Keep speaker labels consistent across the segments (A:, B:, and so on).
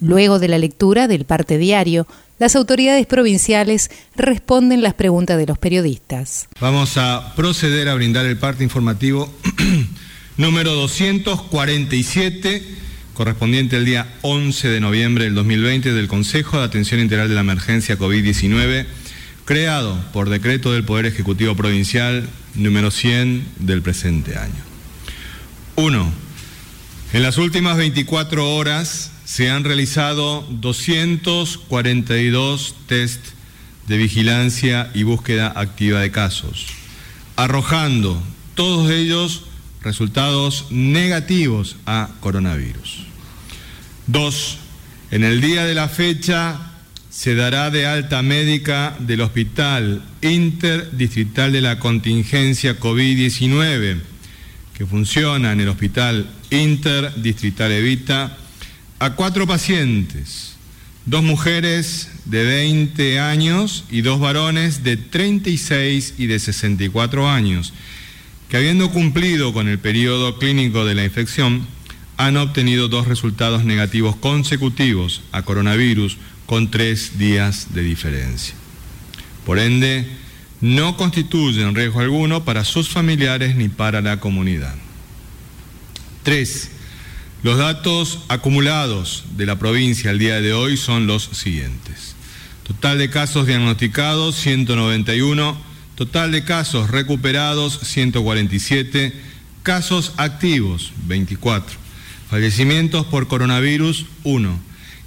A: Luego de la lectura del parte diario, las autoridades provinciales responden las preguntas de los periodistas.
B: Vamos a proceder a brindar el parte informativo número 247, correspondiente al día 11 de noviembre del 2020 del Consejo de Atención Integral de la Emergencia COVID-19, creado por decreto del Poder Ejecutivo Provincial número 100 del presente año. 1. En las últimas 24 horas se han realizado 242 test de vigilancia y búsqueda activa de casos, arrojando todos ellos resultados negativos a coronavirus. Dos, en el día de la fecha se dará de alta médica del Hospital Interdistrital de la Contingencia COVID-19, que funciona en el Hospital Interdistrital Evita, a cuatro pacientes, dos mujeres de 20 años y dos varones de 36 y de 64 años, que habiendo cumplido con el periodo clínico de la infección, han obtenido dos resultados negativos consecutivos a coronavirus con tres días de diferencia. Por ende, no constituyen riesgo alguno para sus familiares ni para la comunidad. Tres, los datos acumulados de la provincia al día de hoy son los siguientes. Total de casos diagnosticados 191, total de casos recuperados 147, casos activos 24, fallecimientos por coronavirus 1,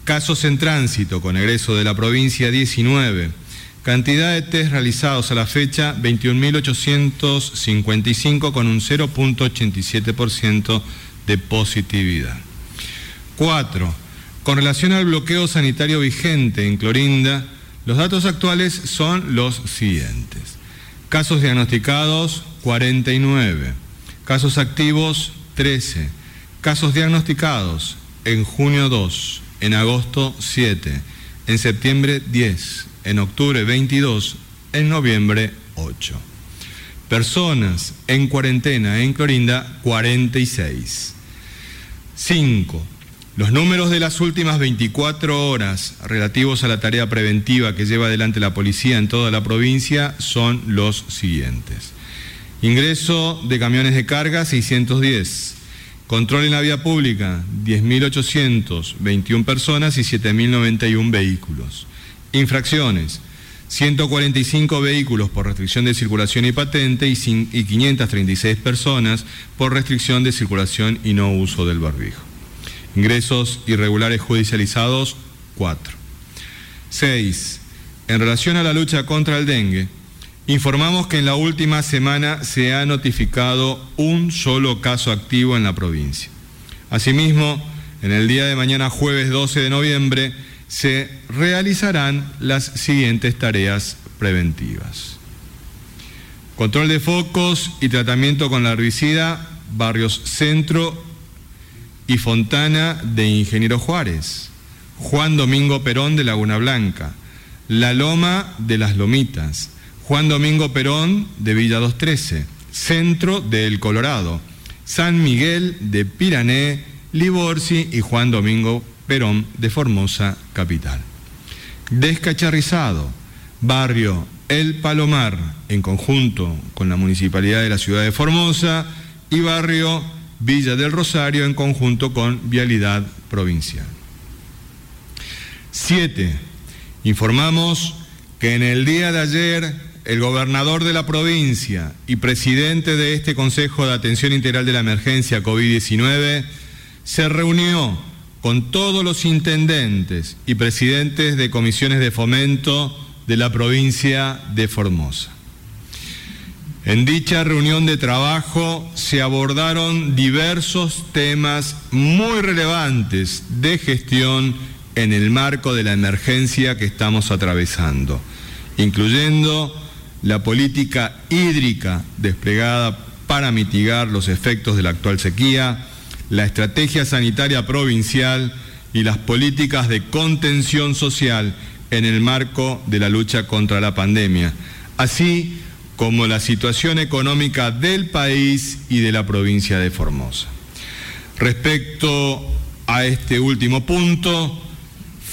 B: casos en tránsito con egreso de la provincia 19, cantidad de test realizados a la fecha 21.855 con un 0.87% de positividad. Cuatro, con relación al bloqueo sanitario vigente en Clorinda, los datos actuales son los siguientes. Casos diagnosticados, 49. Casos activos, 13. Casos diagnosticados, en junio 2, en agosto 7, en septiembre 10, en octubre 22, en noviembre 8. Personas en cuarentena en Clorinda, 46. 5. Los números de las últimas 24 horas relativos a la tarea preventiva que lleva adelante la policía en toda la provincia son los siguientes. Ingreso de camiones de carga 610. Control en la vía pública 10.821 personas y 7.091 vehículos. Infracciones 145 vehículos por restricción de circulación y patente y 536 personas por restricción de circulación y no uso del barbijo. Ingresos irregulares judicializados, 4. 6. En relación a la lucha contra el dengue, informamos que en la última semana se ha notificado un solo caso activo en la provincia. Asimismo, en el día de mañana, jueves 12 de noviembre, se realizarán las siguientes tareas preventivas. Control de focos y tratamiento con la herbicida, barrios Centro y Fontana de Ingeniero Juárez, Juan Domingo Perón de Laguna Blanca, La Loma de las Lomitas, Juan Domingo Perón de Villa 213, Centro del Colorado, San Miguel de Pirané, Liborsi y Juan Domingo Perón de Formosa Capital. Descacharrizado, barrio El Palomar, en conjunto con la Municipalidad de la Ciudad de Formosa, y barrio Villa del Rosario, en conjunto con Vialidad Provincial. Siete, informamos que en el día de ayer el gobernador de la provincia y presidente de este Consejo de Atención Integral de la Emergencia COVID-19 se reunió con todos los intendentes y presidentes de comisiones de fomento de la provincia de Formosa. En dicha reunión de trabajo se abordaron diversos temas muy relevantes de gestión en el marco de la emergencia que estamos atravesando, incluyendo la política hídrica desplegada para mitigar los efectos de la actual sequía, la estrategia sanitaria provincial y las políticas de contención social en el marco de la lucha contra la pandemia, así como la situación económica del país y de la provincia de Formosa. Respecto a este último punto,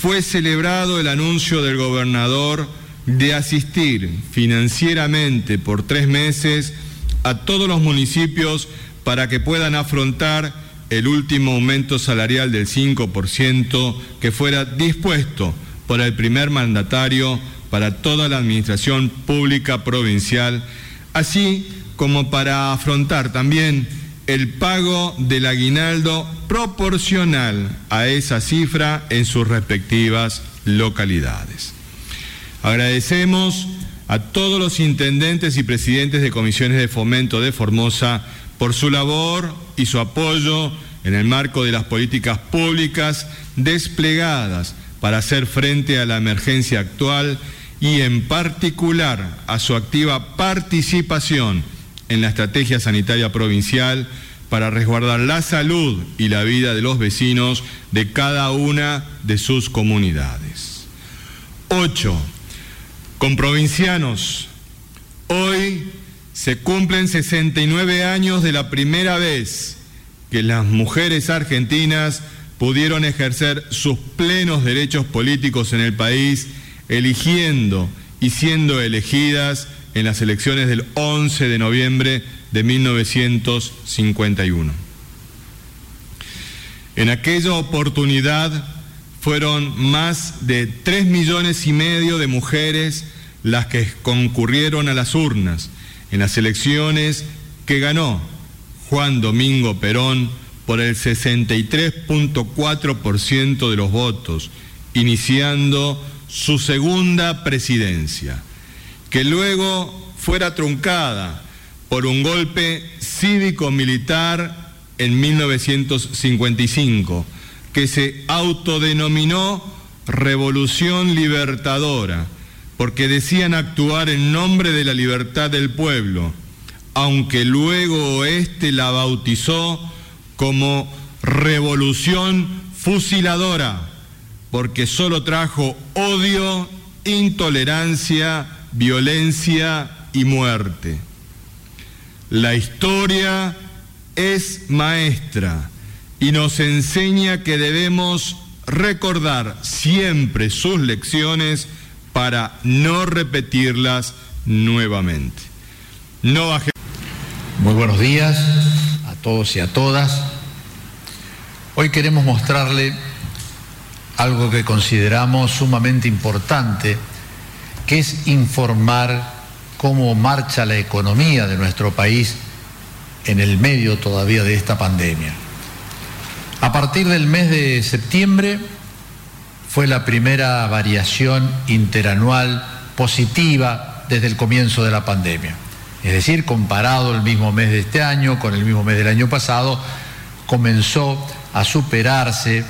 B: fue celebrado el anuncio del gobernador de asistir financieramente por tres meses a todos los municipios para que puedan afrontar el último aumento salarial del 5% que fuera dispuesto por el primer mandatario para toda la administración pública provincial, así como para afrontar también el pago del aguinaldo proporcional a esa cifra en sus respectivas localidades. Agradecemos a todos los intendentes y presidentes de comisiones de fomento de Formosa por su labor y su apoyo en el marco de las políticas públicas desplegadas para hacer frente a la emergencia actual y en particular a su activa participación en la estrategia sanitaria provincial para resguardar la salud y la vida de los vecinos de cada una de sus comunidades. 8. Con provincianos, hoy se cumplen 69 años de la primera vez que las mujeres argentinas pudieron ejercer sus plenos derechos políticos en el país, eligiendo y siendo elegidas en las elecciones del 11 de noviembre de 1951. En aquella oportunidad fueron más de tres millones y medio de mujeres las que concurrieron a las urnas en las elecciones que ganó Juan Domingo Perón por el 63.4% de los votos, iniciando su segunda presidencia, que luego fuera truncada por un golpe cívico-militar en 1955, que se autodenominó Revolución Libertadora, porque decían actuar en nombre de la libertad del pueblo, aunque luego éste la bautizó como revolución fusiladora, porque solo trajo odio, intolerancia, violencia y muerte. La historia es maestra y nos enseña que debemos recordar siempre sus lecciones para no repetirlas nuevamente. No
C: Muy buenos días a todos y a todas. Hoy queremos mostrarle algo que consideramos sumamente importante, que es informar cómo marcha la economía de nuestro país en el medio todavía de esta pandemia. A partir del mes de septiembre fue la primera variación interanual positiva desde el comienzo de la pandemia. Es decir, comparado el mismo mes de este año con el mismo mes del año pasado, comenzó a superarse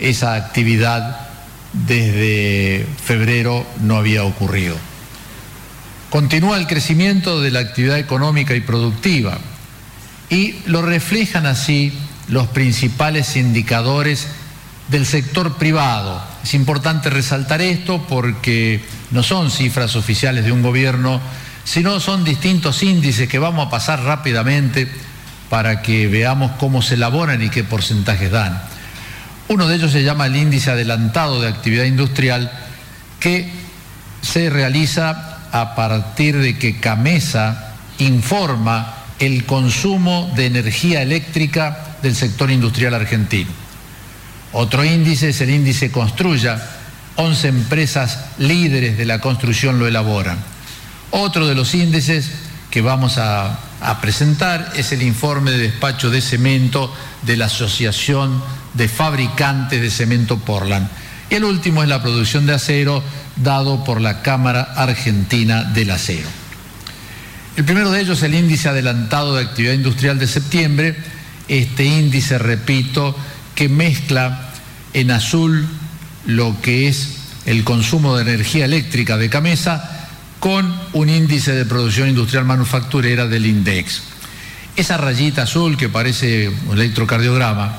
C: esa actividad desde febrero no había ocurrido. Continúa el crecimiento de la actividad económica y productiva y lo reflejan así los principales indicadores del sector privado. Es importante resaltar esto porque no son cifras oficiales de un gobierno, sino son distintos índices que vamos a pasar rápidamente para que veamos cómo se elaboran y qué porcentajes dan. Uno de ellos se llama el índice adelantado de actividad industrial que se realiza a partir de que Camesa informa el consumo de energía eléctrica del sector industrial argentino. Otro índice es el índice Construya, 11 empresas líderes de la construcción lo elaboran. Otro de los índices que vamos a, presentar es el informe de despacho de cemento de la Asociación de Fabricantes de Cemento Portland. Y el último es la producción de acero dado por la Cámara Argentina del Acero. El primero de ellos es el índice adelantado de actividad industrial de septiembre. Este índice, repito, que mezcla en azul lo que es el consumo de energía eléctrica de Camesa con un índice de producción industrial manufacturera del INDEX. Esa rayita azul que parece un electrocardiograma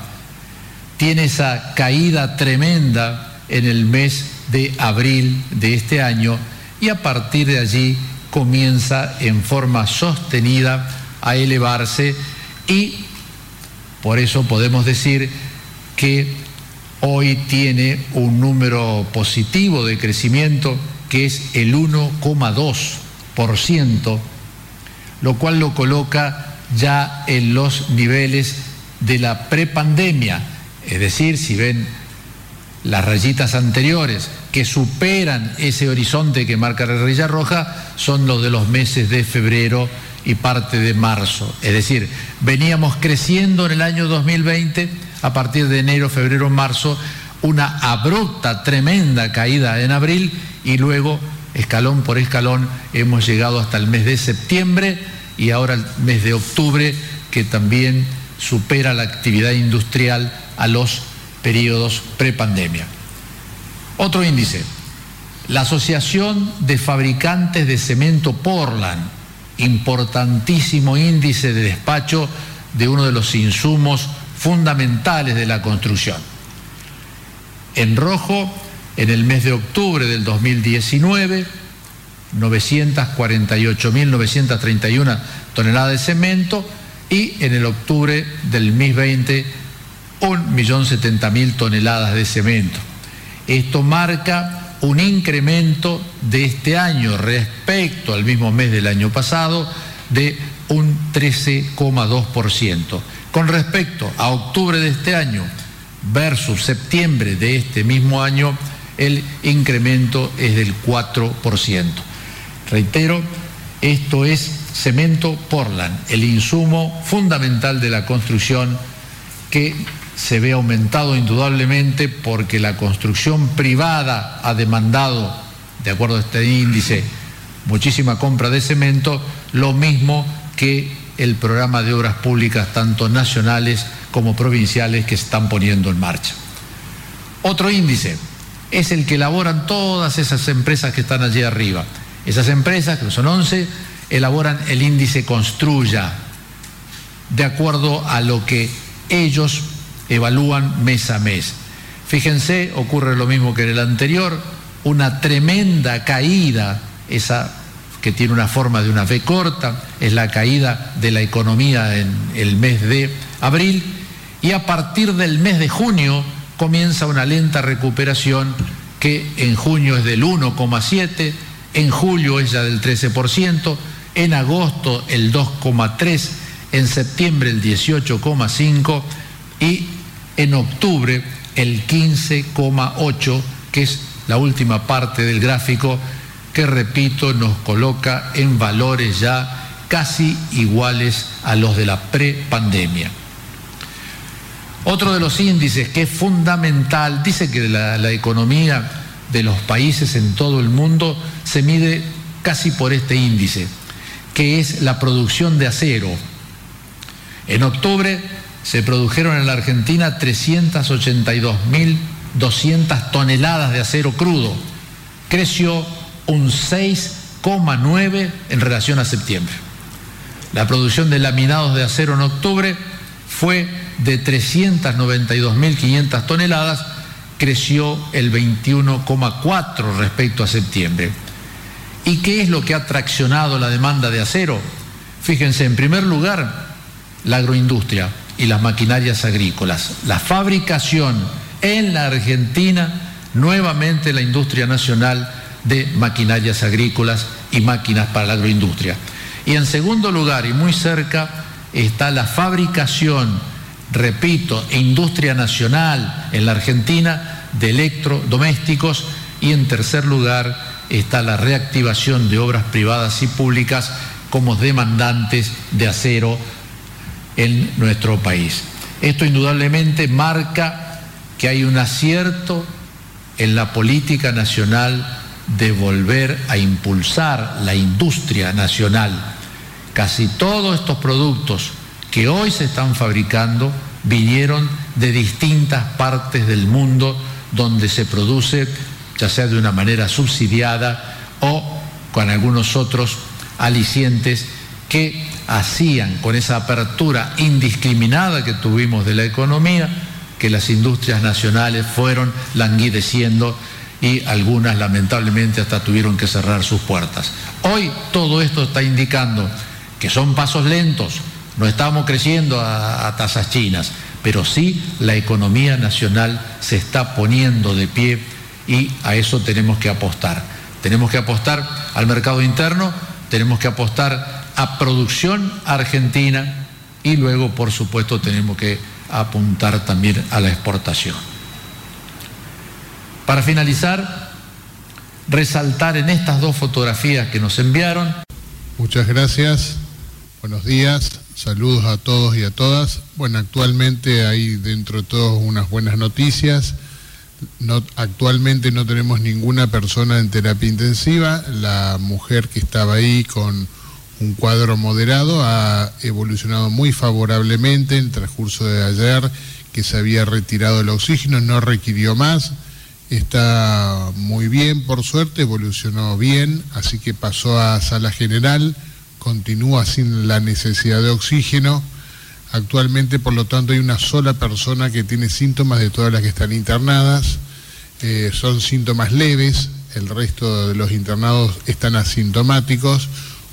C: tiene esa caída tremenda en el mes de abril de este año y a partir de allí comienza en forma sostenida a elevarse y por eso podemos decir que hoy tiene un número positivo de crecimiento que es el 1,2%, lo cual lo coloca ya en los niveles de la prepandemia. Es decir, si ven las rayitas anteriores que superan ese horizonte que marca la raya roja, son los de los meses de febrero y parte de marzo. Es decir, veníamos creciendo en el año 2020, a partir de enero, febrero, marzo, una abrupta, tremenda caída en abril y luego, escalón por escalón, hemos llegado hasta el mes de septiembre y ahora el mes de octubre, que también supera la actividad industrial a los periodos prepandemia. Otro índice, la Asociación de Fabricantes de Cemento Portland, importantísimo índice de despacho de uno de los insumos fundamentales de la construcción. En rojo, en el mes de octubre del 2019, 948.931 toneladas de cemento y en el octubre del 2020, 1.070.000 toneladas de cemento. Esto marca un incremento de este año respecto al mismo mes del año pasado de un 13,2%. Con respecto a octubre de este año, versus septiembre de este mismo año, el incremento es del 4%. Reitero, esto es cemento Portland, el insumo fundamental de la construcción que se ve aumentado indudablemente porque la construcción privada ha demandado, de acuerdo a este índice, muchísima compra de cemento, lo mismo que el programa de obras públicas, tanto nacionales como provinciales que se están poniendo en marcha. Otro índice es el que elaboran todas esas empresas que están allí arriba. Esas empresas, que son 11, elaboran el índice Construya, de acuerdo a lo que ellos evalúan mes a mes. Fíjense, ocurre lo mismo que en el anterior, una tremenda caída, esa que tiene una forma de una V corta, es la caída de la economía en el mes de abril, y a partir del mes de junio comienza una lenta recuperación que en junio es del 1,7, en julio es ya del 13%, en agosto el 2,3%, en septiembre el 18,5% y en octubre el 15,8%, que es la última parte del gráfico que, repito, nos coloca en valores ya casi iguales a los de la prepandemia. Otro de los índices que es fundamental, dice que la, la, economía de los países en todo el mundo se mide casi por este índice, que es la producción de acero. En octubre se produjeron en la Argentina 382.200 toneladas de acero crudo. Creció un 6,9 en relación a septiembre. La producción de laminados de acero en octubre fue de 392.500 toneladas, creció el 21,4 respecto a septiembre. ¿Y qué es lo que ha traccionado la demanda de acero? Fíjense, en primer lugar, la agroindustria y las maquinarias agrícolas. La fabricación en la Argentina, nuevamente la industria nacional de maquinarias agrícolas y máquinas para la agroindustria. Y en segundo lugar, y muy cerca, está la fabricación, repito, e industria nacional en la Argentina de electrodomésticos. Y en tercer lugar está la reactivación de obras privadas y públicas como demandantes de acero en nuestro país. Esto indudablemente marca que hay un acierto en la política nacional de volver a impulsar la industria nacional. Casi todos estos productos que hoy se están fabricando vinieron de distintas partes del mundo donde se produce, ya sea de una manera subsidiada o con algunos otros alicientes que hacían con esa apertura indiscriminada que tuvimos de la economía, que las industrias nacionales fueron languideciendo y algunas lamentablemente hasta tuvieron que cerrar sus puertas. Hoy todo esto está indicando que son pasos lentos, no estamos creciendo a, tasas chinas, pero sí la economía nacional se está poniendo de pie y a eso tenemos que apostar. Tenemos que apostar al mercado interno, tenemos que apostar a producción argentina y luego, por supuesto, tenemos que apuntar también a la exportación. Para finalizar, resaltar en estas dos fotografías que nos enviaron.
D: Muchas gracias, buenos días, saludos a todos y a todas. Bueno, actualmente hay dentro de todos unas buenas noticias. No, actualmente no tenemos ninguna persona en terapia intensiva. La mujer que estaba ahí con un cuadro moderado ha evolucionado muy favorablemente en el transcurso de ayer, que se había retirado el oxígeno, no requirió más está muy bien, por suerte, evolucionó bien, así que pasó a sala general, continúa sin la necesidad de oxígeno. Actualmente, por lo tanto, hay una sola persona que tiene síntomas de todas las que están internadas. Eh, son síntomas leves, el resto de los internados están asintomáticos.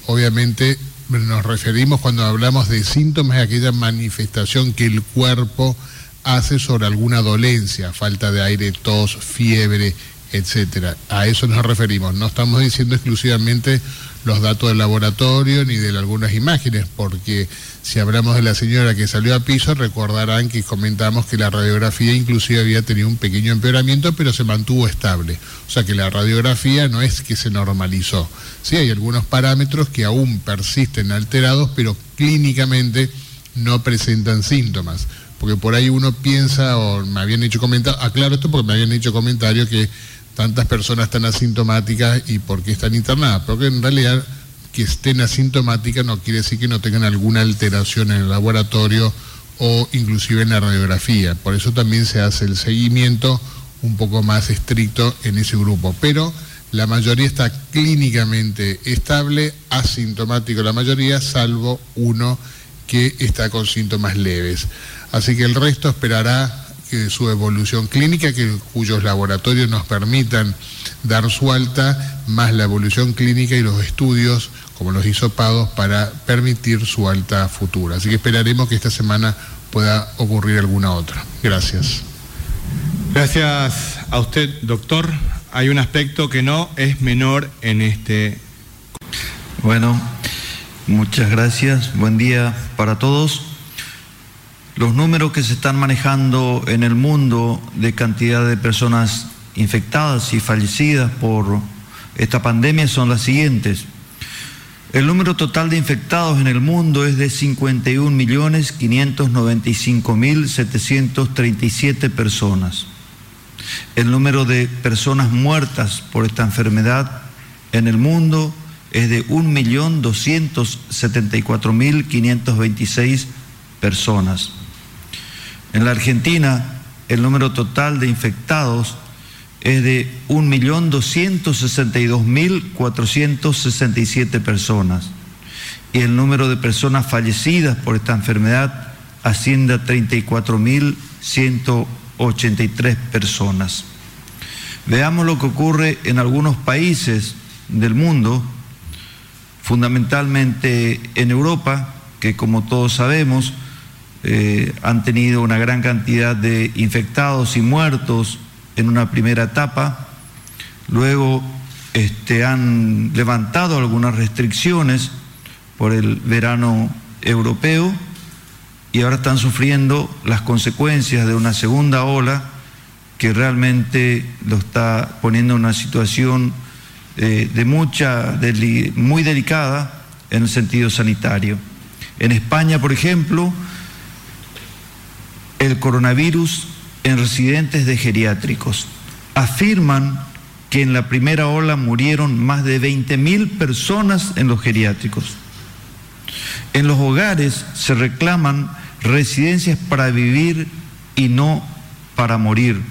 D: Obviamente nos referimos cuando hablamos de síntomas a aquella manifestación que el cuerpo hace sobre alguna dolencia, falta de aire, tos, fiebre, etcétera. A eso nos referimos. No estamos diciendo exclusivamente los datos del laboratorio ni de algunas imágenes, porque si hablamos de la señora que salió a piso, recordarán que comentamos que la radiografía inclusive había tenido un pequeño empeoramiento, pero se mantuvo estable. O sea que la radiografía no es que se normalizó. Sí, hay algunos parámetros que aún persisten alterados, pero clínicamente no presentan síntomas porque por ahí uno piensa, o me habían hecho comentarios, aclaro esto porque me habían hecho comentarios que tantas personas están asintomáticas y por qué están internadas, porque en realidad que estén asintomáticas no quiere decir que no tengan alguna alteración en el laboratorio o inclusive en la radiografía. Por eso también se hace el seguimiento un poco más estricto en ese grupo. Pero la mayoría está clínicamente estable, asintomático la mayoría, salvo uno que está con síntomas leves. Así que el resto esperará que su evolución clínica, que, cuyos laboratorios nos permitan dar su alta, más la evolución clínica y los estudios, como los hisopados, para permitir su alta futura. Así que esperaremos que esta semana pueda ocurrir alguna otra. Gracias.
B: Gracias a usted, doctor. Hay un aspecto que no es menor en este.
E: Bueno, muchas gracias. Buen día para todos. Los números que se están manejando en el mundo de cantidad de personas infectadas y fallecidas por esta pandemia son las siguientes. El número total de infectados en el mundo es de 51.595.737 personas. El número de personas muertas por esta enfermedad en el mundo es de 1.274.526 personas. En la Argentina, el número total de infectados es de 1.262.467 personas y el número de personas fallecidas por esta enfermedad asciende a 34.183 personas. Veamos lo que ocurre en algunos países del mundo, fundamentalmente en Europa, que como todos sabemos, eh, han tenido una gran cantidad de infectados y muertos en una primera etapa, luego este, han levantado algunas restricciones por el verano europeo y ahora están sufriendo las consecuencias de una segunda ola que realmente lo está poniendo en una situación eh, de mucha, muy delicada en el sentido sanitario. En España, por ejemplo, el coronavirus en residentes de geriátricos. Afirman que en la primera ola murieron más de 20.000 personas en los geriátricos. En los hogares se reclaman residencias para vivir y no para morir.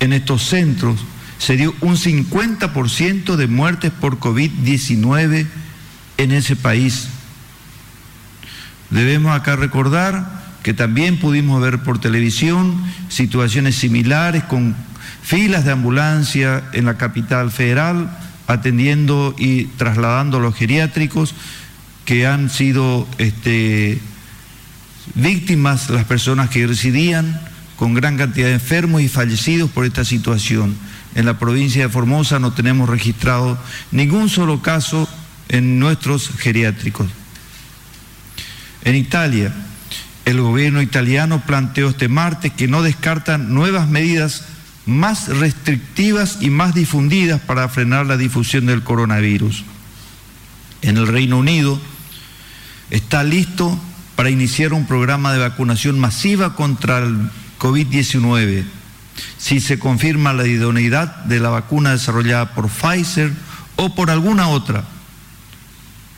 E: En estos centros se dio un 50% de muertes por COVID-19 en ese país. Debemos acá recordar que también pudimos ver por televisión situaciones similares con filas de ambulancia en la capital federal atendiendo y trasladando a los geriátricos que han sido este, víctimas las personas que residían con gran cantidad de enfermos y fallecidos por esta situación. En la provincia de Formosa no tenemos registrado ningún solo caso en nuestros geriátricos. En Italia, el gobierno italiano planteó este martes que no descartan nuevas medidas más restrictivas y más difundidas para frenar la difusión del coronavirus. En el Reino Unido está listo para iniciar un programa de vacunación masiva contra el COVID-19 si se confirma la idoneidad de la vacuna desarrollada por Pfizer o por alguna otra.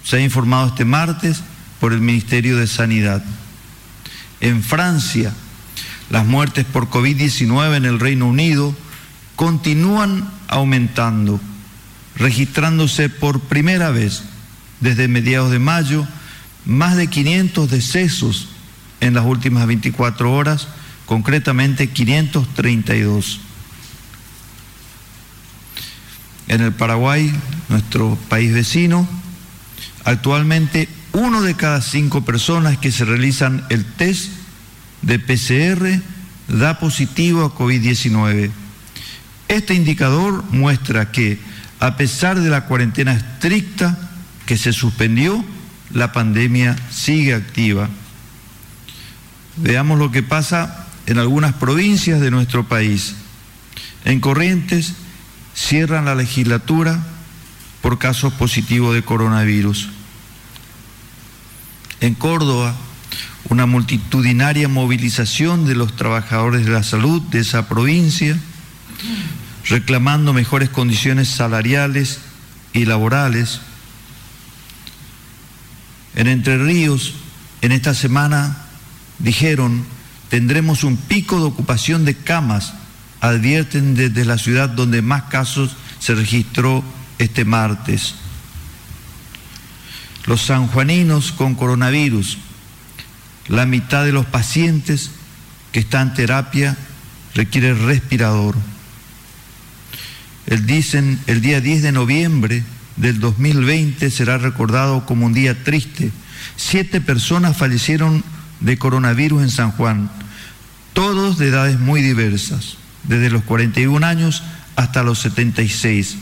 E: Se ha informado este martes por el Ministerio de Sanidad. En Francia, las muertes por COVID-19 en el Reino Unido continúan aumentando, registrándose por primera vez desde mediados de mayo más de 500 decesos en las últimas 24 horas, concretamente 532. En el Paraguay, nuestro país vecino, actualmente uno de cada cinco personas que se realizan el test de PCR da positivo a COVID-19. Este indicador muestra que, a pesar de la cuarentena estricta que se suspendió, la pandemia sigue activa. Veamos lo que pasa en algunas provincias de nuestro país. En Corrientes cierran la legislatura por casos positivos de coronavirus. En Córdoba una multitudinaria movilización de los trabajadores de la salud de esa provincia, reclamando mejores condiciones salariales y laborales. En Entre Ríos, en esta semana, dijeron, tendremos un pico de ocupación de camas, advierten desde la ciudad donde más casos se registró este martes. Los sanjuaninos con coronavirus, la mitad de los pacientes que están en terapia requiere respirador. El, dicen, el día 10 de noviembre del 2020 será recordado como un día triste. Siete personas fallecieron de coronavirus en San Juan, todos de edades muy diversas, desde los 41 años hasta los 76.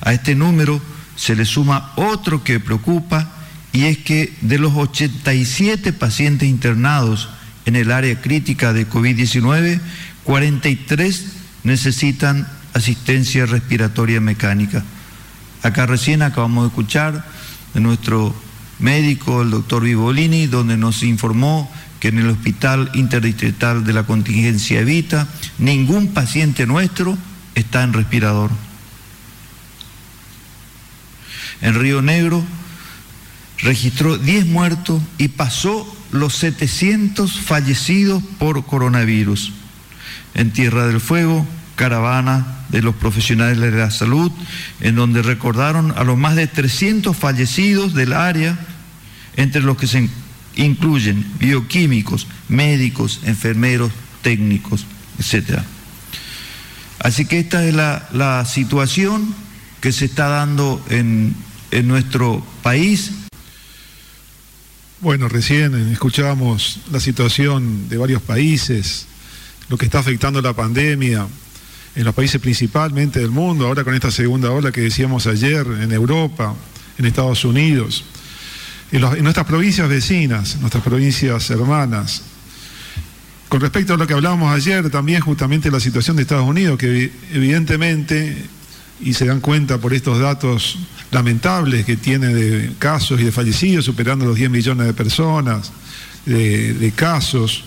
E: A este número se le suma otro que preocupa y es que de los 87 pacientes internados en el área crítica de COVID-19, 43 necesitan asistencia respiratoria mecánica. Acá recién acabamos de escuchar de nuestro médico, el doctor Vivolini, donde nos informó que en el hospital interdistrital de la contingencia Evita, ningún paciente nuestro está en respirador. En Río Negro registró 10 muertos y pasó los 700 fallecidos por coronavirus. En Tierra del Fuego, caravana de los profesionales de la salud, en donde recordaron a los más de 300 fallecidos del área, entre los que se incluyen bioquímicos, médicos, enfermeros, técnicos, etc. Así que esta es la, la situación que se está dando en, en nuestro país
F: bueno, recién escuchábamos la situación de varios países, lo que está afectando la pandemia en los países principalmente del mundo, ahora con esta segunda ola que decíamos ayer, en Europa, en Estados Unidos, en, nuestras provincias vecinas, nuestras provincias hermanas. Con respecto a lo que hablábamos ayer, también justamente la situación de Estados Unidos, que evidentemente, y se dan cuenta por estos datos lamentables que tiene de casos y de fallecidos, superando los 10 millones de personas, de, casos,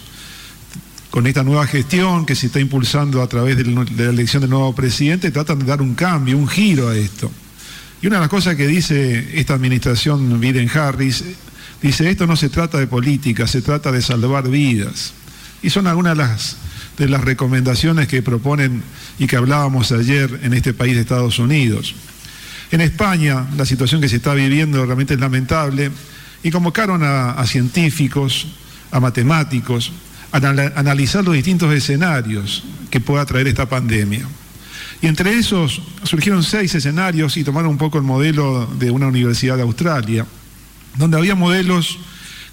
F: con esta nueva gestión que se está impulsando a través de la elección del nuevo presidente, tratan de dar un cambio, un giro a esto. Y una de las cosas que dice esta administración Biden-Harris, dice, esto no se trata de política, se trata de salvar vidas. Y son algunas de las de las recomendaciones que proponen y que hablábamos ayer en este país de Estados Unidos. En España la situación que se está viviendo realmente es lamentable y convocaron a, científicos, a matemáticos, a analizar los distintos escenarios que pueda traer esta pandemia. Y entre esos surgieron seis escenarios y tomaron un poco el modelo de una universidad de Australia, donde había modelos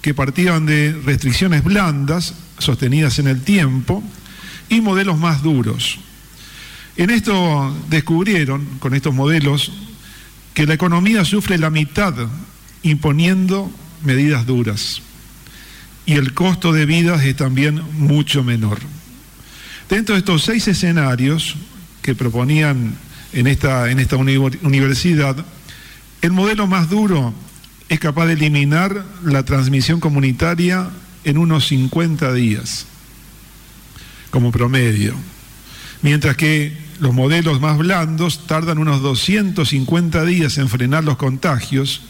F: que partían de restricciones blandas, sostenidas en el tiempo, y modelos más duros. En esto descubrieron, con estos modelos, que la economía sufre la mitad imponiendo medidas duras y el costo de vida es también mucho menor. Dentro de estos seis escenarios que proponían en esta, en esta universidad, el modelo más duro es capaz de eliminar la transmisión comunitaria en unos 50 días, como promedio, mientras que los modelos más blandos tardan unos 250 días en frenar los contagios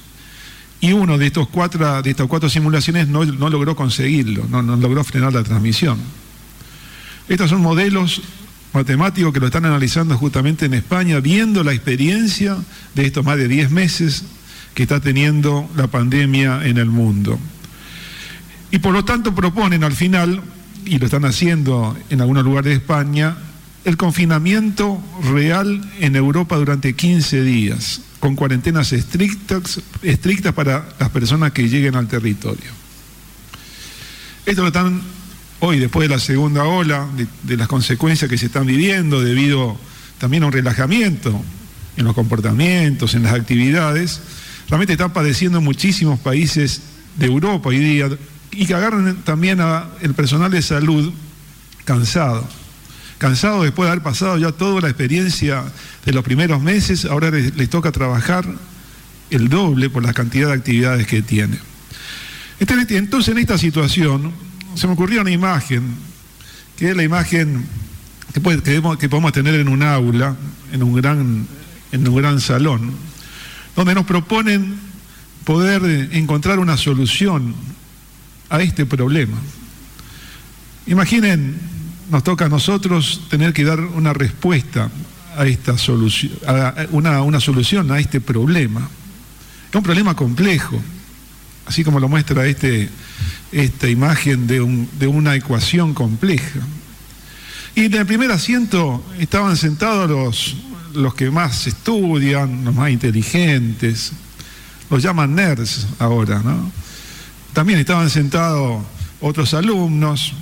F: y uno de, estos cuatro, de estas cuatro simulaciones no, logró conseguirlo, no, no logró frenar la transmisión. Estos son modelos matemáticos que lo están analizando justamente en España, viendo la experiencia de estos más de 10 meses que está teniendo la pandemia en el mundo. Y por lo tanto proponen al final, y lo están haciendo en algunos lugares de España, el confinamiento real en Europa durante 15 días, con cuarentenas estrictas, estrictas para las personas que lleguen al territorio. Esto lo están hoy, después de la segunda ola, de, las consecuencias que se están viviendo debido también a un relajamiento en los comportamientos, en las actividades, realmente están padeciendo muchísimos países de Europa hoy día y que agarran también al personal de salud cansado cansado después de haber pasado ya toda la experiencia de los primeros meses, ahora les, toca trabajar el doble por la cantidad de actividades que tiene. Este, entonces, en esta situación, se me ocurrió una imagen, que es la imagen que, podemos tener en un aula, en un, gran, en un gran salón, donde nos proponen poder encontrar una solución a este problema. Imaginen nos toca a nosotros tener que dar una respuesta a esta solución, una, solución a este problema. Es un problema complejo, así como lo muestra este, esta imagen de, de una ecuación compleja. Y en el primer asiento estaban sentados los, los que más estudian, los más inteligentes, los llaman nerds ahora, ¿no? También estaban sentados otros alumnos,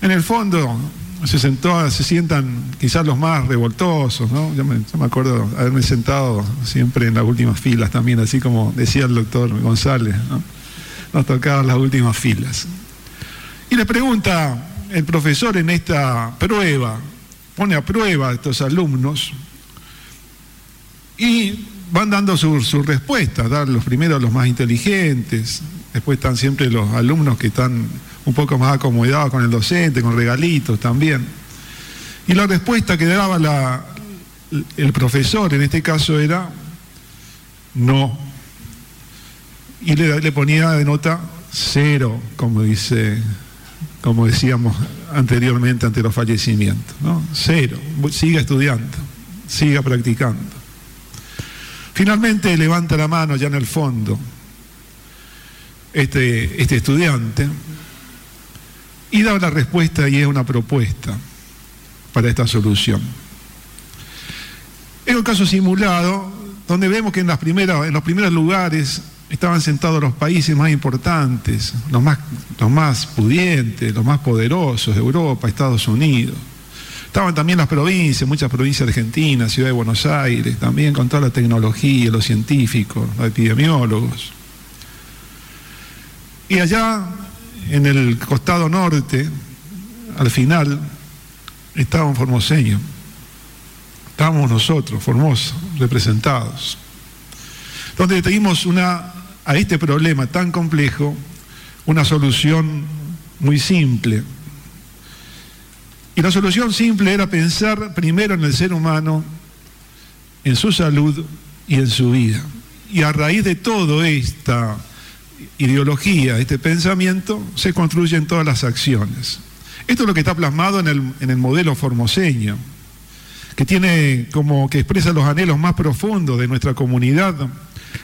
F: en el fondo se, sentó, se sientan quizás los más revoltosos, ¿no? Yo me, acuerdo haberme sentado siempre en las últimas filas también, así como decía el doctor González, ¿no? Nos tocaban las últimas filas. Y le pregunta el profesor en esta prueba, pone a prueba a estos alumnos y van dando sus su respuestas, dar los primeros los más inteligentes, después están siempre los alumnos que están un poco más acomodados con el docente, con regalitos también. Y la respuesta que daba la, el profesor en este caso era no. Y le, le ponía de nota cero, como dice, como decíamos anteriormente ante los fallecimientos, ¿no? Cero. Siga estudiando, siga practicando. Finalmente levanta la mano ya en el fondo este, este estudiante y da una respuesta y es una propuesta para esta solución. Es un caso simulado donde vemos que en, las primeras, en los primeros lugares estaban sentados los países más importantes, los más, los más pudientes, los más poderosos de Europa, Estados Unidos. Estaban también las provincias, muchas provincias de Argentina, Ciudad de Buenos Aires, también con toda la tecnología, los científicos, los epidemiólogos. Y allá en el costado norte, al final, estaba un formoseño. Estábamos nosotros, Formosa, representados. Donde teníamos una, a este problema tan complejo una solución muy simple. Y la solución simple era pensar primero en el ser humano, en su salud y en su vida. Y a raíz de todo esta ideología, este pensamiento, se construyen todas las acciones. Esto es lo que está plasmado en el, en el modelo formoseño, que tiene como que expresa los anhelos más profundos de nuestra comunidad,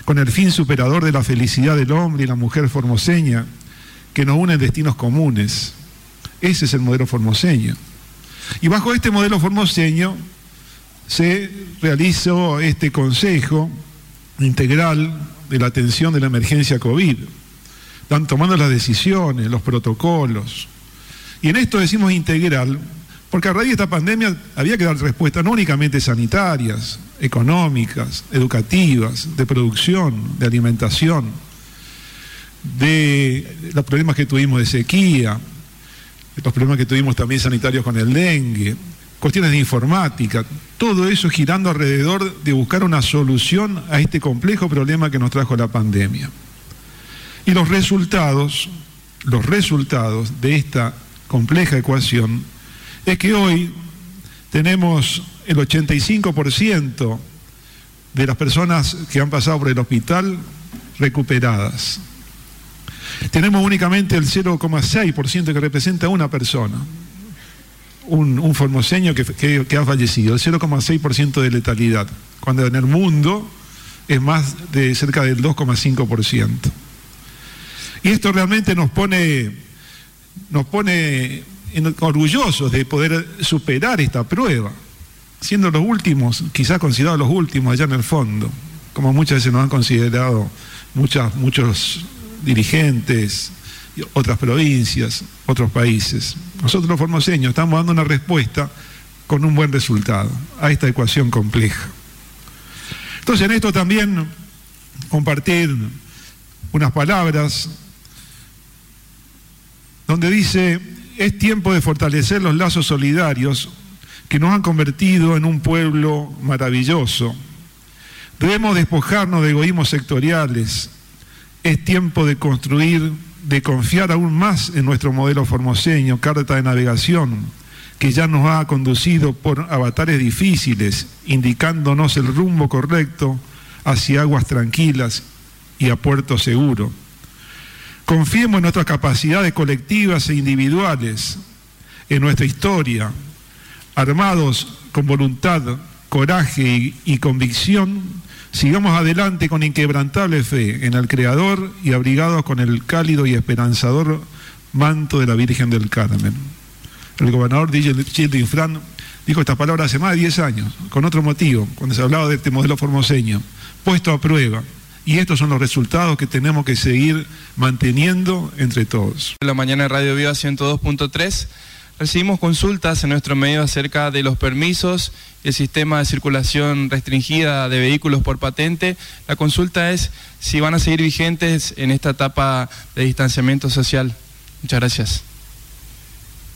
F: con el fin superador de la felicidad del hombre y la mujer formoseña, que nos unen destinos comunes. Ese es el modelo formoseño. Y bajo este modelo formoseño se realizó este consejo integral de la atención de la emergencia COVID. Están tomando las decisiones, los protocolos. Y en esto decimos integral, porque a raíz de esta pandemia había que dar respuestas no únicamente sanitarias, económicas, educativas, de producción, de alimentación, de los problemas que tuvimos de sequía, los problemas que tuvimos también sanitarios con el dengue, cuestiones de informática, todo eso girando alrededor de buscar una solución a este complejo problema que nos trajo la pandemia. Y los resultados, los resultados de esta compleja ecuación es que hoy tenemos el 85% de las personas que han pasado por el hospital recuperadas. Tenemos únicamente el 0,6% que representa una persona, un, formoseño que, ha fallecido, el 0,6% de letalidad, cuando en el mundo es más de cerca del 2,5%. Y esto realmente nos pone, nos pone orgullosos de poder superar esta prueba, siendo los últimos, quizás considerados los últimos allá en el fondo, como muchas veces nos han considerado muchas, muchos dirigentes, otras provincias, otros países. Nosotros los formoseños estamos dando una respuesta con un buen resultado a esta ecuación compleja. Entonces en esto también compartir unas palabras donde dice, es tiempo de fortalecer los lazos solidarios que nos han convertido en un pueblo maravilloso. Debemos despojarnos de egoísmos sectoriales, es tiempo de construir, de confiar aún más en nuestro modelo formoseño, carta de navegación, que ya nos ha conducido por avatares difíciles, indicándonos el rumbo correcto hacia aguas tranquilas y a puerto seguro. Confiemos en nuestras capacidades colectivas e individuales, en nuestra historia, armados con voluntad, coraje y, convicción, Sigamos adelante con inquebrantable fe en el Creador y abrigados con el cálido y esperanzador manto de la Virgen del Carmen. El gobernador Gilles Fran dijo estas palabras hace más de 10 años, con otro motivo, cuando se hablaba de este modelo formoseño, puesto a prueba. Y estos son los resultados que tenemos que seguir manteniendo entre todos.
G: La mañana de Radio Viva 102.3 recibimos consultas en nuestro medio acerca de los permisos el sistema de circulación restringida de vehículos por patente. La consulta es si van a seguir vigentes en esta etapa de distanciamiento social. Muchas gracias.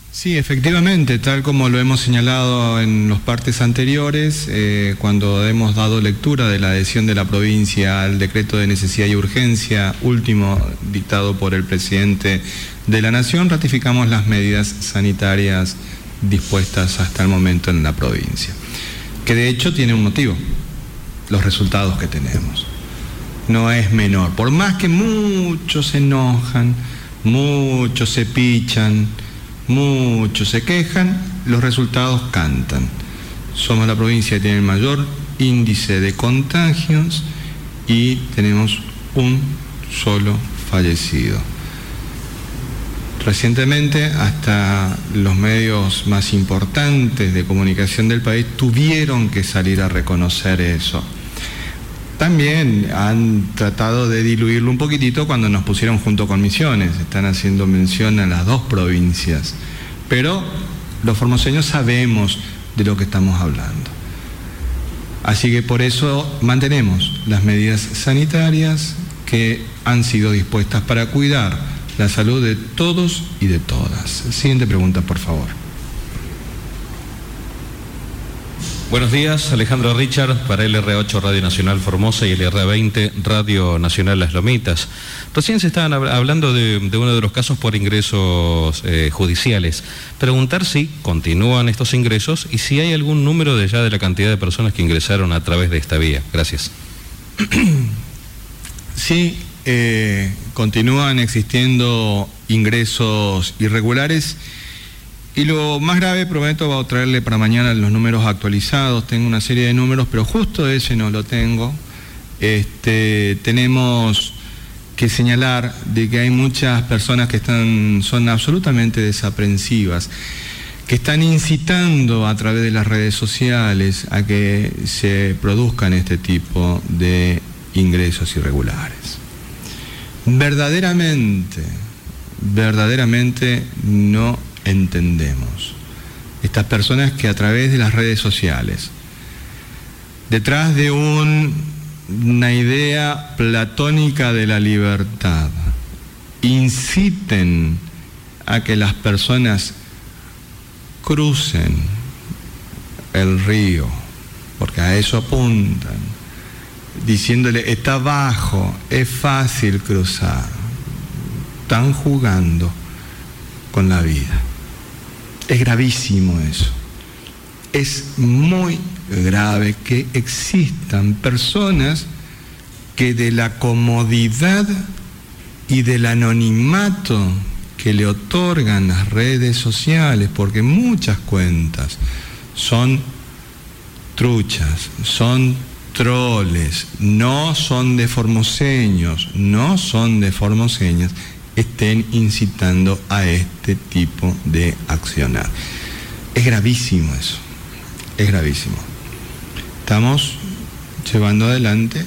B: Sí, efectivamente, tal como lo hemos señalado en los partes anteriores, eh, cuando hemos dado lectura de la adhesión de la provincia al decreto de necesidad y urgencia, último dictado por el presidente de la Nación, ratificamos las medidas sanitarias dispuestas hasta el momento en la provincia que de hecho tiene un motivo, los resultados que tenemos. No es menor, por más que muchos se enojan, muchos se pichan, muchos se quejan, los resultados cantan. Somos la provincia que tiene el mayor índice de contagios y tenemos un solo fallecido. Recientemente hasta los medios más importantes de comunicación del país tuvieron que salir a reconocer eso. También han tratado de diluirlo un poquitito cuando nos pusieron junto con Misiones, están haciendo mención a las dos provincias, pero los formoseños sabemos de lo que estamos hablando. Así que por eso mantenemos las medidas sanitarias que han sido dispuestas para cuidar la salud de todos y de todas. Siguiente pregunta, por favor.
H: Buenos días, Alejandro Richard para LR8 Radio Nacional Formosa y LR20 Radio Nacional Las Lomitas. Recién se estaban hablando de, uno de los casos por ingresos eh, judiciales. Preguntar si continúan estos ingresos y si hay algún número de ya de la cantidad de personas que ingresaron a través de esta vía. Gracias.
B: Sí, eh, continúan existiendo ingresos irregulares Y lo más grave, prometo, va a traerle para mañana los números actualizados. Tengo una serie de números, pero justo ese no lo tengo. Este, tenemos que señalar de que hay muchas personas que están, son absolutamente desaprensivas, que están incitando a través de las redes sociales a que se produzcan este tipo de ingresos irregulares. Verdaderamente, verdaderamente no entendemos. Estas personas que a través de las redes sociales, detrás de una idea platónica de la libertad, inciten a que las personas crucen el río, porque a eso apuntan, diciéndole, está bajo, es fácil cruzar, están jugando con la vida. Es gravísimo eso. Es muy grave que existan personas que de la comodidad y del anonimato que le otorgan las redes sociales, porque muchas cuentas son truchas, son troles, no son de formoseños, no son de formoseñas, estén incitando a este tipo de accionar. Es gravísimo eso, es gravísimo. Estamos llevando adelante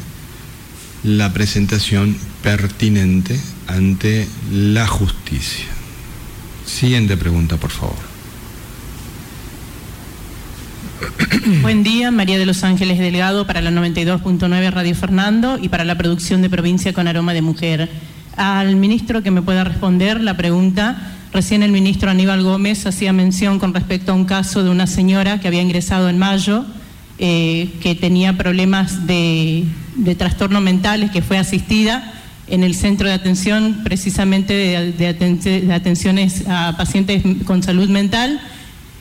B: la presentación pertinente ante la justicia. Siguiente pregunta, por favor.
I: Buen día, María de los Ángeles Delgado para la 92.9 Radio Fernando y para la producción de Provincia con Aroma de Mujer al ministro que me pueda responder la pregunta. Recién el ministro Aníbal Gómez hacía mención con respecto a un caso de una señora que había ingresado en mayo, eh, que tenía problemas de, trastornos mentales, que fue asistida en el centro de atención precisamente de, atenciones a pacientes con salud mental.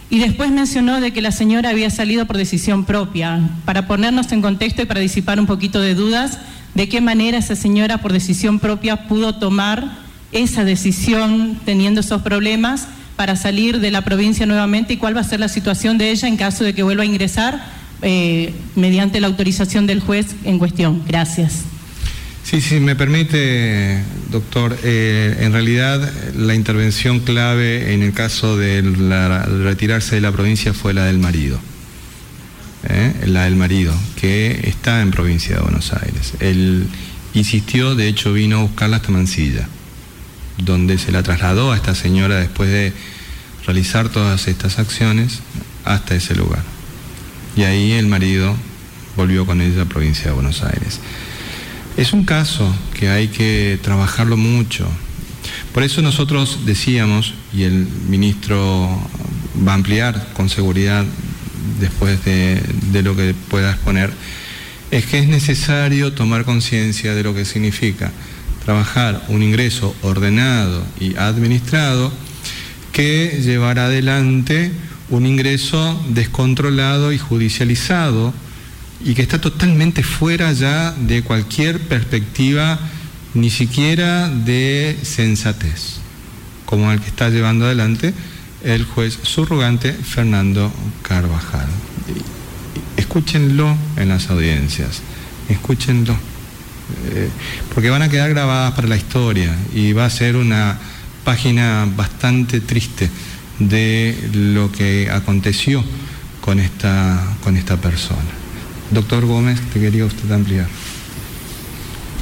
I: Y después mencionó de que la señora había salido por decisión propia. Para ponernos en contexto y para disipar un poquito de dudas, de qué manera esa señora por decisión propia pudo tomar esa decisión teniendo esos problemas para salir de la provincia nuevamente y cuál va a ser la situación de ella en caso de que vuelva a ingresar eh, mediante la autorización del juez en cuestión. Gracias.
B: Sí, sí, me permite, doctor, eh, en realidad la intervención clave en el caso de retirarse de la provincia fue la del marido. ¿eh? la del marido, que está en provincia de Buenos Aires. Él insistió, de hecho vino a buscarla hasta Mansilla, donde se la trasladó a esta señora después de realizar todas estas acciones hasta ese lugar. Y ahí el marido volvió con ella a provincia de Buenos Aires. Es un caso que hay que trabajarlo mucho. Por eso nosotros decíamos, y el ministro va a ampliar con seguridad después de, lo que pueda exponer, es que es necesario tomar conciencia de lo que significa trabajar un ingreso ordenado y administrado que llevará adelante un ingreso descontrolado y judicializado y que está totalmente fuera ya de cualquier perspectiva, ni siquiera de sensatez, como el que está llevando adelante el juez subrogante Fernando Carvajal. Escúchenlo en las audiencias, escúchenlo, eh, porque van a quedar grabadas para la historia y va a ser una página bastante triste de lo que aconteció con esta, con esta persona. Doctor Gómez, te quería usted ampliar.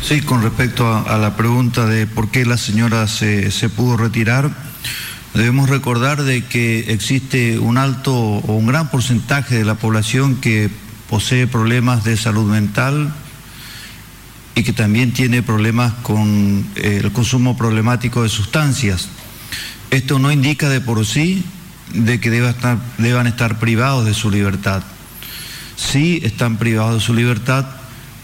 E: Sí, con respecto a, la pregunta de por qué la señora se, pudo retirar, Debemos recordar de que existe un alto o un gran porcentaje de la población que posee problemas de salud mental y que también tiene problemas con eh, el consumo problemático de sustancias. Esto no indica de por sí de que estar, deban estar privados de su libertad. Sí están privados de su libertad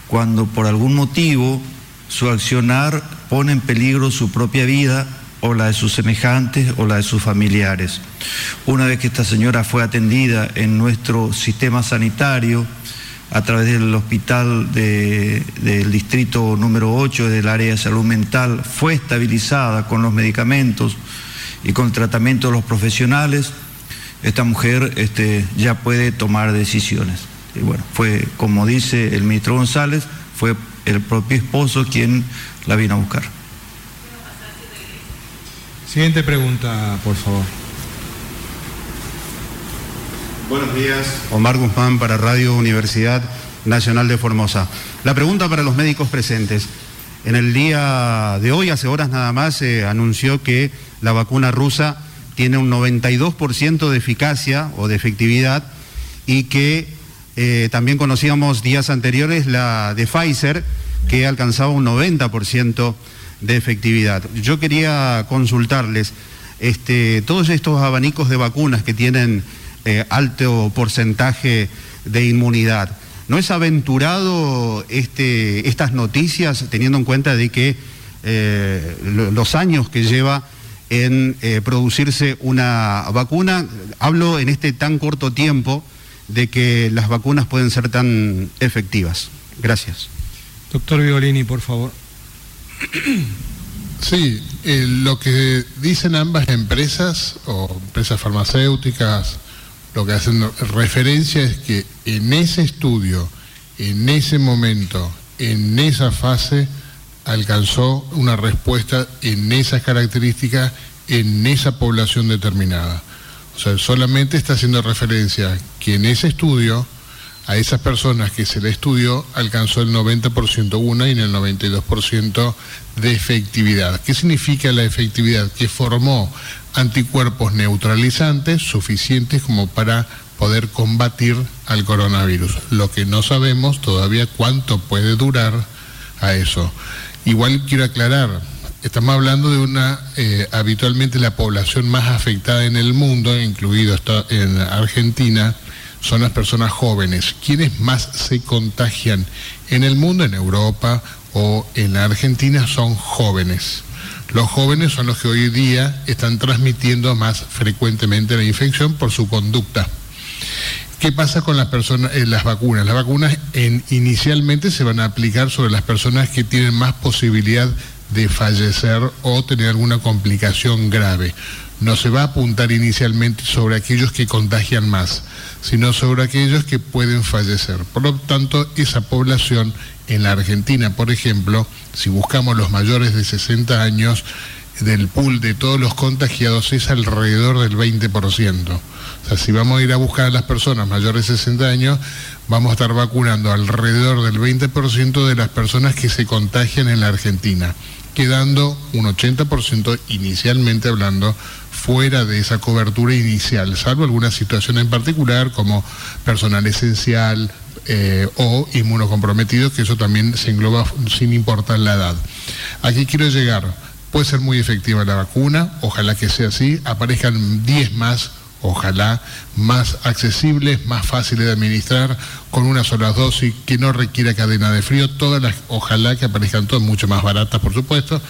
E: cuando por algún motivo su accionar pone en peligro su propia vida o la de sus semejantes o la de sus familiares. Una vez que esta señora fue atendida en nuestro sistema sanitario, a través del hospital del distrito número 8 del área de salud mental, fue estabilizada con los medicamentos y con el tratamiento de los profesionales, esta mujer este, ya puede tomar decisiones. Y bueno, fue como dice el ministro González, fue el propio esposo quien la vino a buscar.
B: Siguiente pregunta, por favor.
J: Buenos días, Omar Guzmán para Radio Universidad Nacional de Formosa. La pregunta para los médicos presentes. En el día de hoy, hace horas nada más, se anunció que la vacuna rusa tiene un 92% de eficacia o de efectividad y que eh, también conocíamos días anteriores la de Pfizer que alcanzaba un 90% de efectividad. Yo quería consultarles este, todos estos abanicos de vacunas que tienen eh, alto porcentaje de inmunidad. ¿No es aventurado este, estas noticias teniendo en cuenta de que eh, los años que lleva en producirse una vacuna? Hablo en este tan corto tiempo de que las vacunas pueden ser tan efectivas. Gracias.
B: Doctor Violini, por favor.
D: Sí, eh, lo que dicen ambas empresas o empresas farmacéuticas lo que hacen referencia es que en ese estudio, en ese momento, en esa fase, alcanzó una respuesta en esas características, en esa población determinada. O sea, solamente está haciendo referencia que en ese estudio, a esas personas que se le estudió, alcanzó el 90% una y en el 92% de efectividad. ¿Qué significa la efectividad? Que formó anticuerpos neutralizantes suficientes como para poder combatir al coronavirus. Lo que no sabemos todavía cuánto puede durar a eso. Igual quiero aclarar, estamos hablando de una, eh, habitualmente la población más afectada en el mundo, incluido en Argentina, son las personas jóvenes. ¿Quiénes más se contagian en el mundo, en Europa o en la Argentina? Son jóvenes. Los jóvenes son los que hoy día están transmitiendo más frecuentemente la infección por su conducta. ¿Qué pasa con las personas, eh, las vacunas? Las vacunas inicialmente se van a aplicar sobre las personas que tienen más posibilidad fallecer o tener alguna complicación grave. No se va a apuntar inicialmente sobre aquellos que contagian más, sino sobre aquellos que pueden fallecer. Por lo tanto, esa población en la Argentina, por ejemplo, si buscamos los mayores de 60 años, del pool de todos los contagiados es alrededor del 20%. O sea, si vamos a ir a buscar a las personas mayores de 60 años, vamos a estar vacunando alrededor del 20% de las personas que se contagian en la Argentina, quedando un 80% inicialmente hablando fuera de esa cobertura inicial, salvo alguna situación en particular como personal esencial, eh, o inmunocomprometidos, que eso también se engloba sin importar la edad. Aquí quiero llegar. Puede ser muy efectiva la vacuna, ojalá que sea así, aparezcan 10 más, ojalá más accesibles, más fáciles de administrar, con una sola dosis, que no requiera cadena de frío, todas las, ojalá que aparezcan todas mucho más baratas, por supuesto,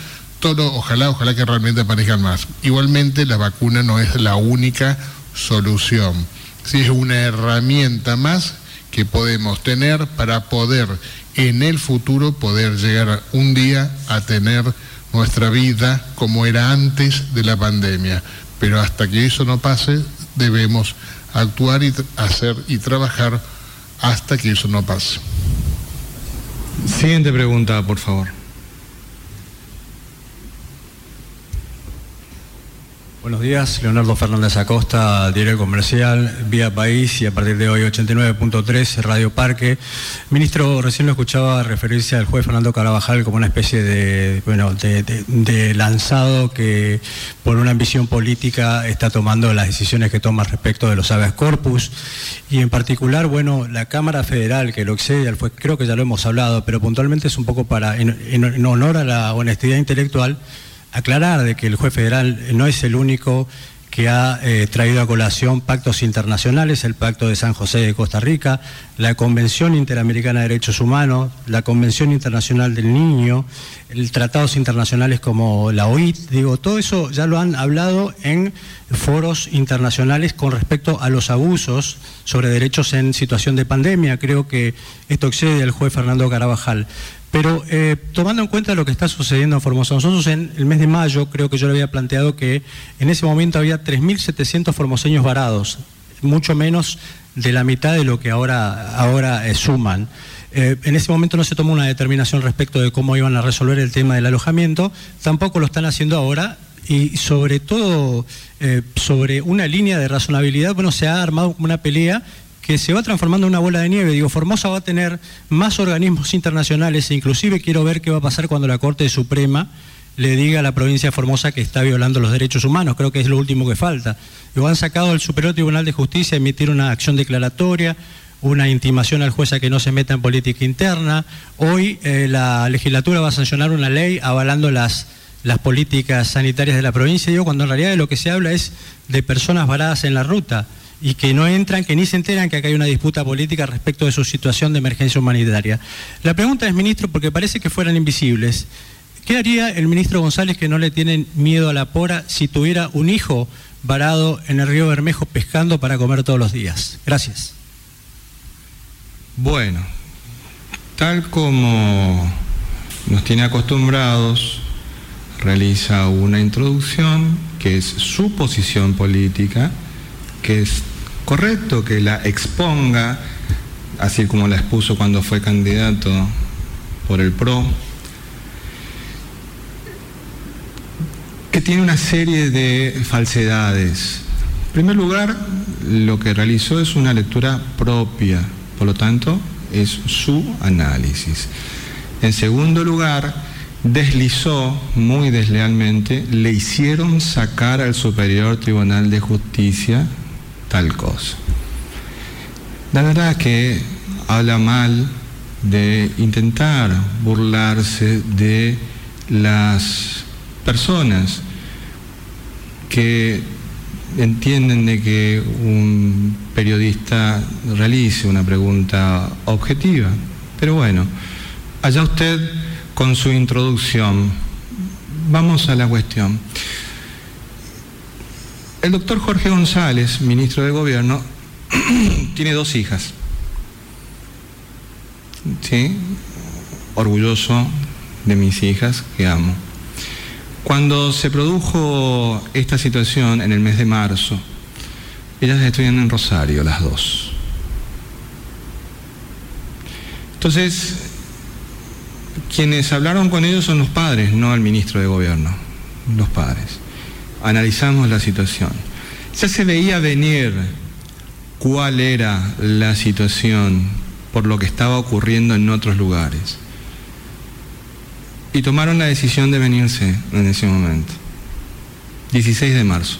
D: todo, ojalá, ojalá que realmente aparezcan más. Igualmente, la vacuna no es la única solución. Si es una herramienta más que podemos tener para poder en el futuro poder llegar un día a tener nuestra vida como era antes de la pandemia. Pero hasta que eso no pase, debemos actuar y hacer y trabajar hasta que eso no pase.
B: Siguiente pregunta, por favor.
K: Buenos días, Leonardo Fernández Acosta, diario comercial, Vía País y a partir de hoy 89.3, Radio Parque. Ministro, recién lo escuchaba referirse al juez Fernando Carabajal como una especie de, bueno, de, lanzado que por una ambición política está tomando las decisiones que toma respecto de los habeas corpus y en particular, bueno, la Cámara Federal que lo excede al juez, creo que ya lo hemos hablado, pero puntualmente es un poco para, en honor a la honestidad intelectual, aclarar de que el juez federal no es el único que ha eh, traído a colación pactos internacionales, el Pacto de San José de Costa Rica, la Convención Interamericana de Derechos Humanos, la Convención Internacional del Niño, el tratados internacionales como la OIT, digo, todo eso ya lo han hablado en foros internacionales con respecto a los abusos sobre derechos en situación de pandemia. Creo que esto excede al juez Fernando Carabajal. Pero eh, tomando en cuenta lo que está sucediendo en Formosa, nosotros en el mes de mayo creo que yo le había planteado que en ese momento había 3.700 formoseños varados, mucho menos de la mitad de lo que ahora, ahora eh, suman. Eh, en ese momento no se tomó una determinación respecto de cómo iban a resolver el tema del alojamiento, tampoco lo están haciendo ahora y sobre todo sobre una línea de razonabilidad, bueno, se ha armado una pelea que se va transformando en una bola de nieve. Digo, Formosa va a tener más organismos internacionales inclusive quiero ver qué va a pasar cuando la Corte Suprema le diga a la provincia de Formosa que está violando los derechos humanos. Creo que es lo último que falta. Digo, han sacado al Superior Tribunal de Justicia a emitir una acción declaratoria, una intimación al juez a que no se meta en política interna. Hoy eh, la legislatura va a sancionar una ley avalando las, las políticas sanitarias de la provincia. Digo, cuando en realidad de lo que se habla es de personas varadas en la ruta y que no entran, que ni se enteran que acá hay una disputa política respecto de su situación de emergencia humanitaria. La pregunta es, ministro, porque parece que fueran invisibles, ¿qué haría el ministro González que no le tienen miedo a la pora si tuviera un hijo varado en el río Bermejo pescando para comer todos los días? Gracias.
B: Bueno, tal como nos tiene acostumbrados, realiza una introducción que es su posición política, que es correcto que la exponga, así como la expuso cuando fue candidato por el PRO, que tiene una serie de falsedades. En primer lugar, lo que realizó es una lectura propia, por lo tanto, es su análisis. En segundo lugar, deslizó muy deslealmente, le hicieron sacar al Superior Tribunal de Justicia tal cosa. La verdad que habla mal de intentar burlarse de las personas que entienden de que un periodista realice una pregunta objetiva. Pero bueno, allá usted con su introducción. Vamos a la cuestión. El doctor Jorge González, ministro de Gobierno, tiene dos hijas. ¿Sí? Orgulloso de mis hijas que amo. Cuando se produjo esta situación en el mes de marzo, ellas estudian en Rosario, las dos. Entonces, quienes hablaron con ellos son los padres, no el ministro de Gobierno, los padres analizamos la situación. Ya se veía venir cuál era la situación por lo que estaba ocurriendo en otros lugares. Y tomaron la decisión de venirse en ese momento. 16 de marzo.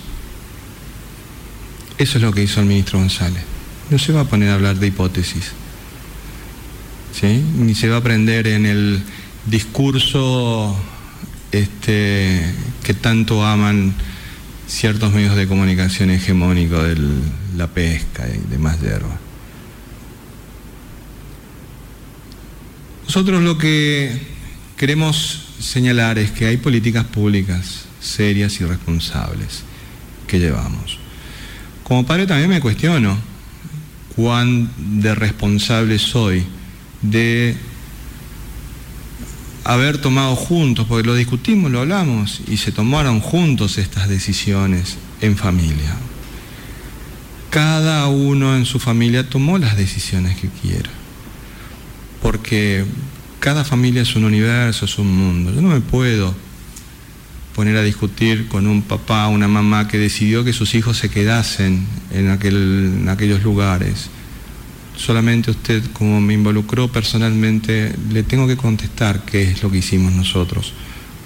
B: Eso es lo que hizo el ministro González. No se va a poner a hablar de hipótesis. ¿Sí? Ni se va a aprender en el discurso este, que tanto aman ciertos medios de comunicación hegemónicos de la pesca y demás hierba. Nosotros lo que queremos señalar es que hay políticas públicas serias y responsables que llevamos. Como padre también me cuestiono cuán de responsable soy de haber tomado juntos, porque lo discutimos, lo hablamos, y se tomaron juntos estas decisiones en familia. Cada uno en su familia tomó las decisiones que quiera, porque cada familia es un universo, es un mundo. Yo no me puedo poner a discutir con un papá, una mamá que decidió que sus hijos se quedasen en, aquel, en aquellos lugares solamente usted, como me involucró personalmente, le tengo que contestar qué es lo que hicimos nosotros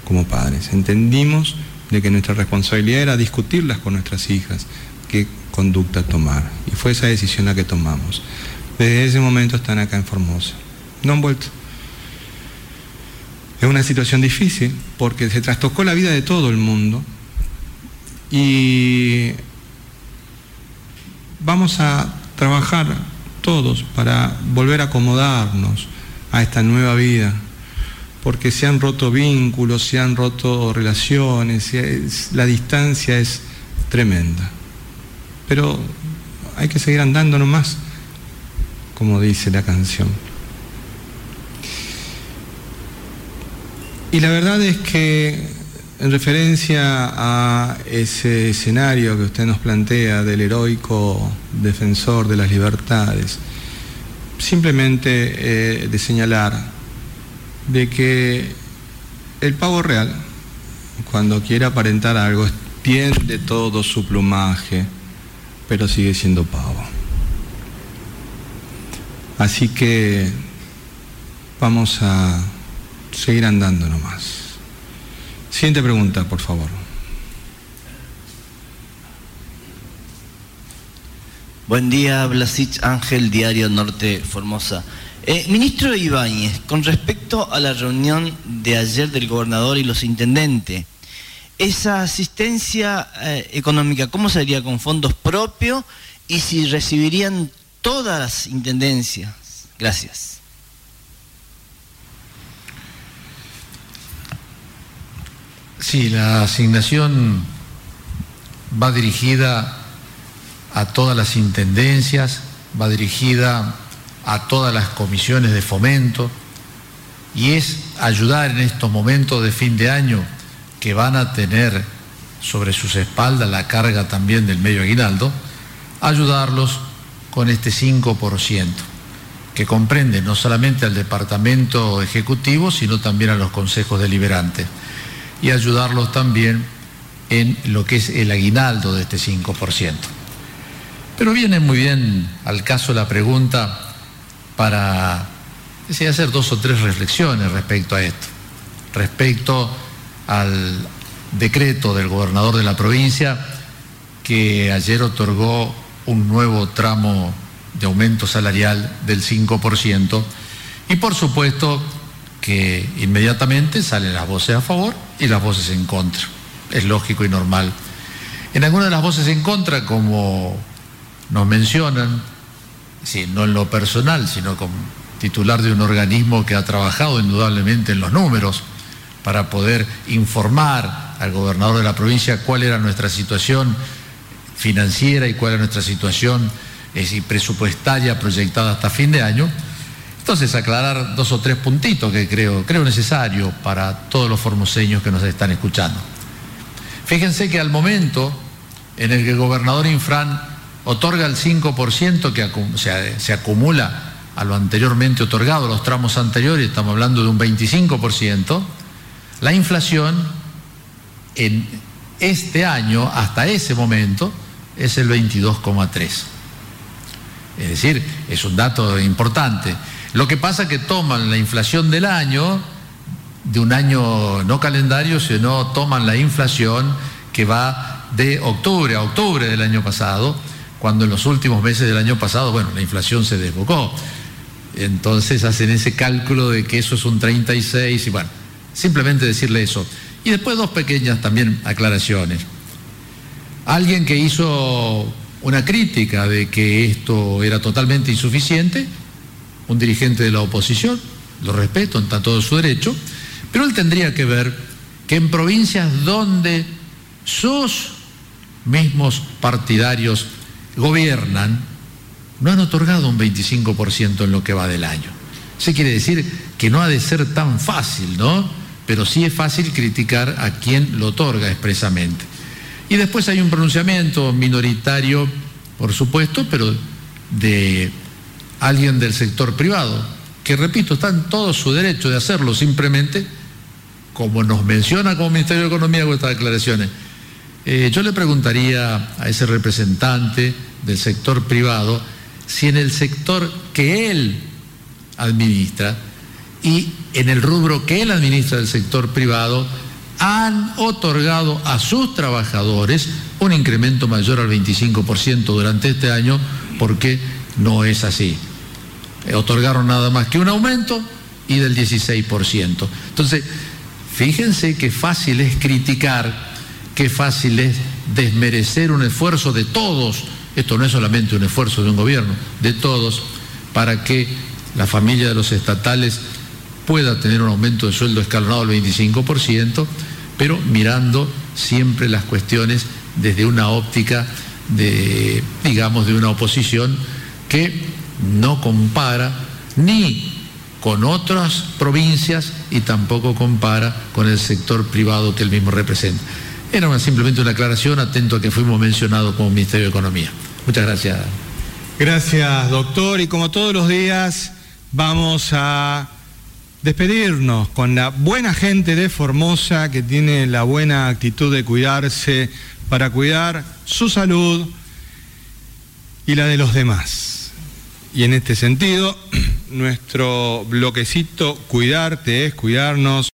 B: como padres. Entendimos de que nuestra responsabilidad era discutirlas con nuestras hijas, qué conducta tomar. Y fue esa decisión la que tomamos. Desde ese momento están acá en Formosa. No han vuelto. Es una situación difícil porque se trastocó la vida de todo el mundo y vamos a trabajar todos para volver a acomodarnos a esta nueva vida, porque se han roto vínculos, se han roto relaciones, la distancia es tremenda. Pero hay que seguir andando nomás, como dice la canción. Y la verdad es que en referencia a ese escenario que usted nos plantea del heroico defensor de las libertades, simplemente eh, de señalar de que el pavo real, cuando quiere aparentar algo, pierde todo su plumaje, pero sigue siendo pavo. Así que vamos a seguir andando nomás. Siguiente pregunta, por favor.
L: Buen día, Blasich Ángel, Diario Norte Formosa. Eh, ministro Ibáñez, con respecto a la reunión de ayer del gobernador y los intendentes, esa asistencia eh, económica, ¿cómo sería con fondos propios y si recibirían todas las intendencias? Gracias.
C: Sí, la asignación va dirigida a todas las intendencias, va dirigida a todas las comisiones de fomento y es ayudar en estos momentos de fin de año que van a tener sobre sus espaldas la carga también del medio aguinaldo, ayudarlos con este 5%, que comprende no solamente al departamento ejecutivo, sino también a los consejos deliberantes y ayudarlos también en lo que es el aguinaldo de este 5%. Pero viene muy bien al caso la pregunta para hacer dos o tres reflexiones respecto a esto, respecto al decreto del gobernador de la provincia que ayer otorgó un nuevo tramo de aumento salarial del 5% y por supuesto que inmediatamente salen las voces a favor y las voces en contra. Es lógico y normal. En algunas de las voces en contra, como nos mencionan, sí, no en lo personal, sino como titular de un organismo que ha trabajado indudablemente en los números para poder informar al gobernador de la provincia cuál era nuestra situación financiera y cuál era nuestra situación presupuestaria proyectada hasta fin de año, entonces, aclarar dos o tres puntitos que creo, creo necesario para todos los formoseños que nos están escuchando. Fíjense que al momento en el que el gobernador Infran otorga el 5% que se acumula a lo anteriormente otorgado, los tramos anteriores, estamos hablando de un 25%, la inflación en este año, hasta ese momento, es el 22,3%. Es decir, es un dato importante. Lo que pasa es que toman la inflación del año, de un año no calendario, sino toman la inflación que va de octubre a octubre del año pasado, cuando en los últimos meses del año pasado, bueno, la inflación se desbocó. Entonces hacen ese cálculo de que eso es un 36 y bueno, simplemente decirle eso. Y después dos pequeñas también aclaraciones. Alguien que hizo una crítica de que esto era totalmente insuficiente, un dirigente de la oposición, lo respeto, está todo su derecho, pero él tendría que ver que en provincias donde sus mismos partidarios gobiernan, no han otorgado un 25% en lo que va del año. Eso quiere decir que no ha de ser tan fácil, ¿no? Pero sí es fácil criticar a quien lo otorga expresamente. Y después hay un pronunciamiento minoritario, por supuesto, pero de alguien del sector privado, que repito, está en todo su derecho de hacerlo, simplemente, como nos menciona como Ministerio de Economía con estas declaraciones, eh, yo le preguntaría a ese representante del sector privado si en el sector que él administra y en el rubro que él administra del sector privado han otorgado a sus trabajadores un incremento mayor al 25% durante este año, porque no es así. Eh, otorgaron nada más que un aumento y del 16%. Entonces, fíjense qué fácil es criticar, qué fácil es desmerecer un esfuerzo de todos, esto no es solamente un esfuerzo de un gobierno, de todos, para que la familia de los estatales pueda tener un aumento de sueldo escalonado del 25%, pero mirando siempre las cuestiones desde una óptica de, digamos, de una oposición que no compara ni con otras provincias y tampoco compara con el sector privado que él mismo representa. Era simplemente una aclaración atento a que fuimos mencionados como Ministerio de Economía. Muchas gracias.
B: Gracias, doctor. Y como todos los días, vamos a despedirnos con la buena gente de Formosa que tiene la buena actitud de cuidarse para cuidar su salud y la de los demás. Y en este sentido, nuestro bloquecito Cuidarte es cuidarnos.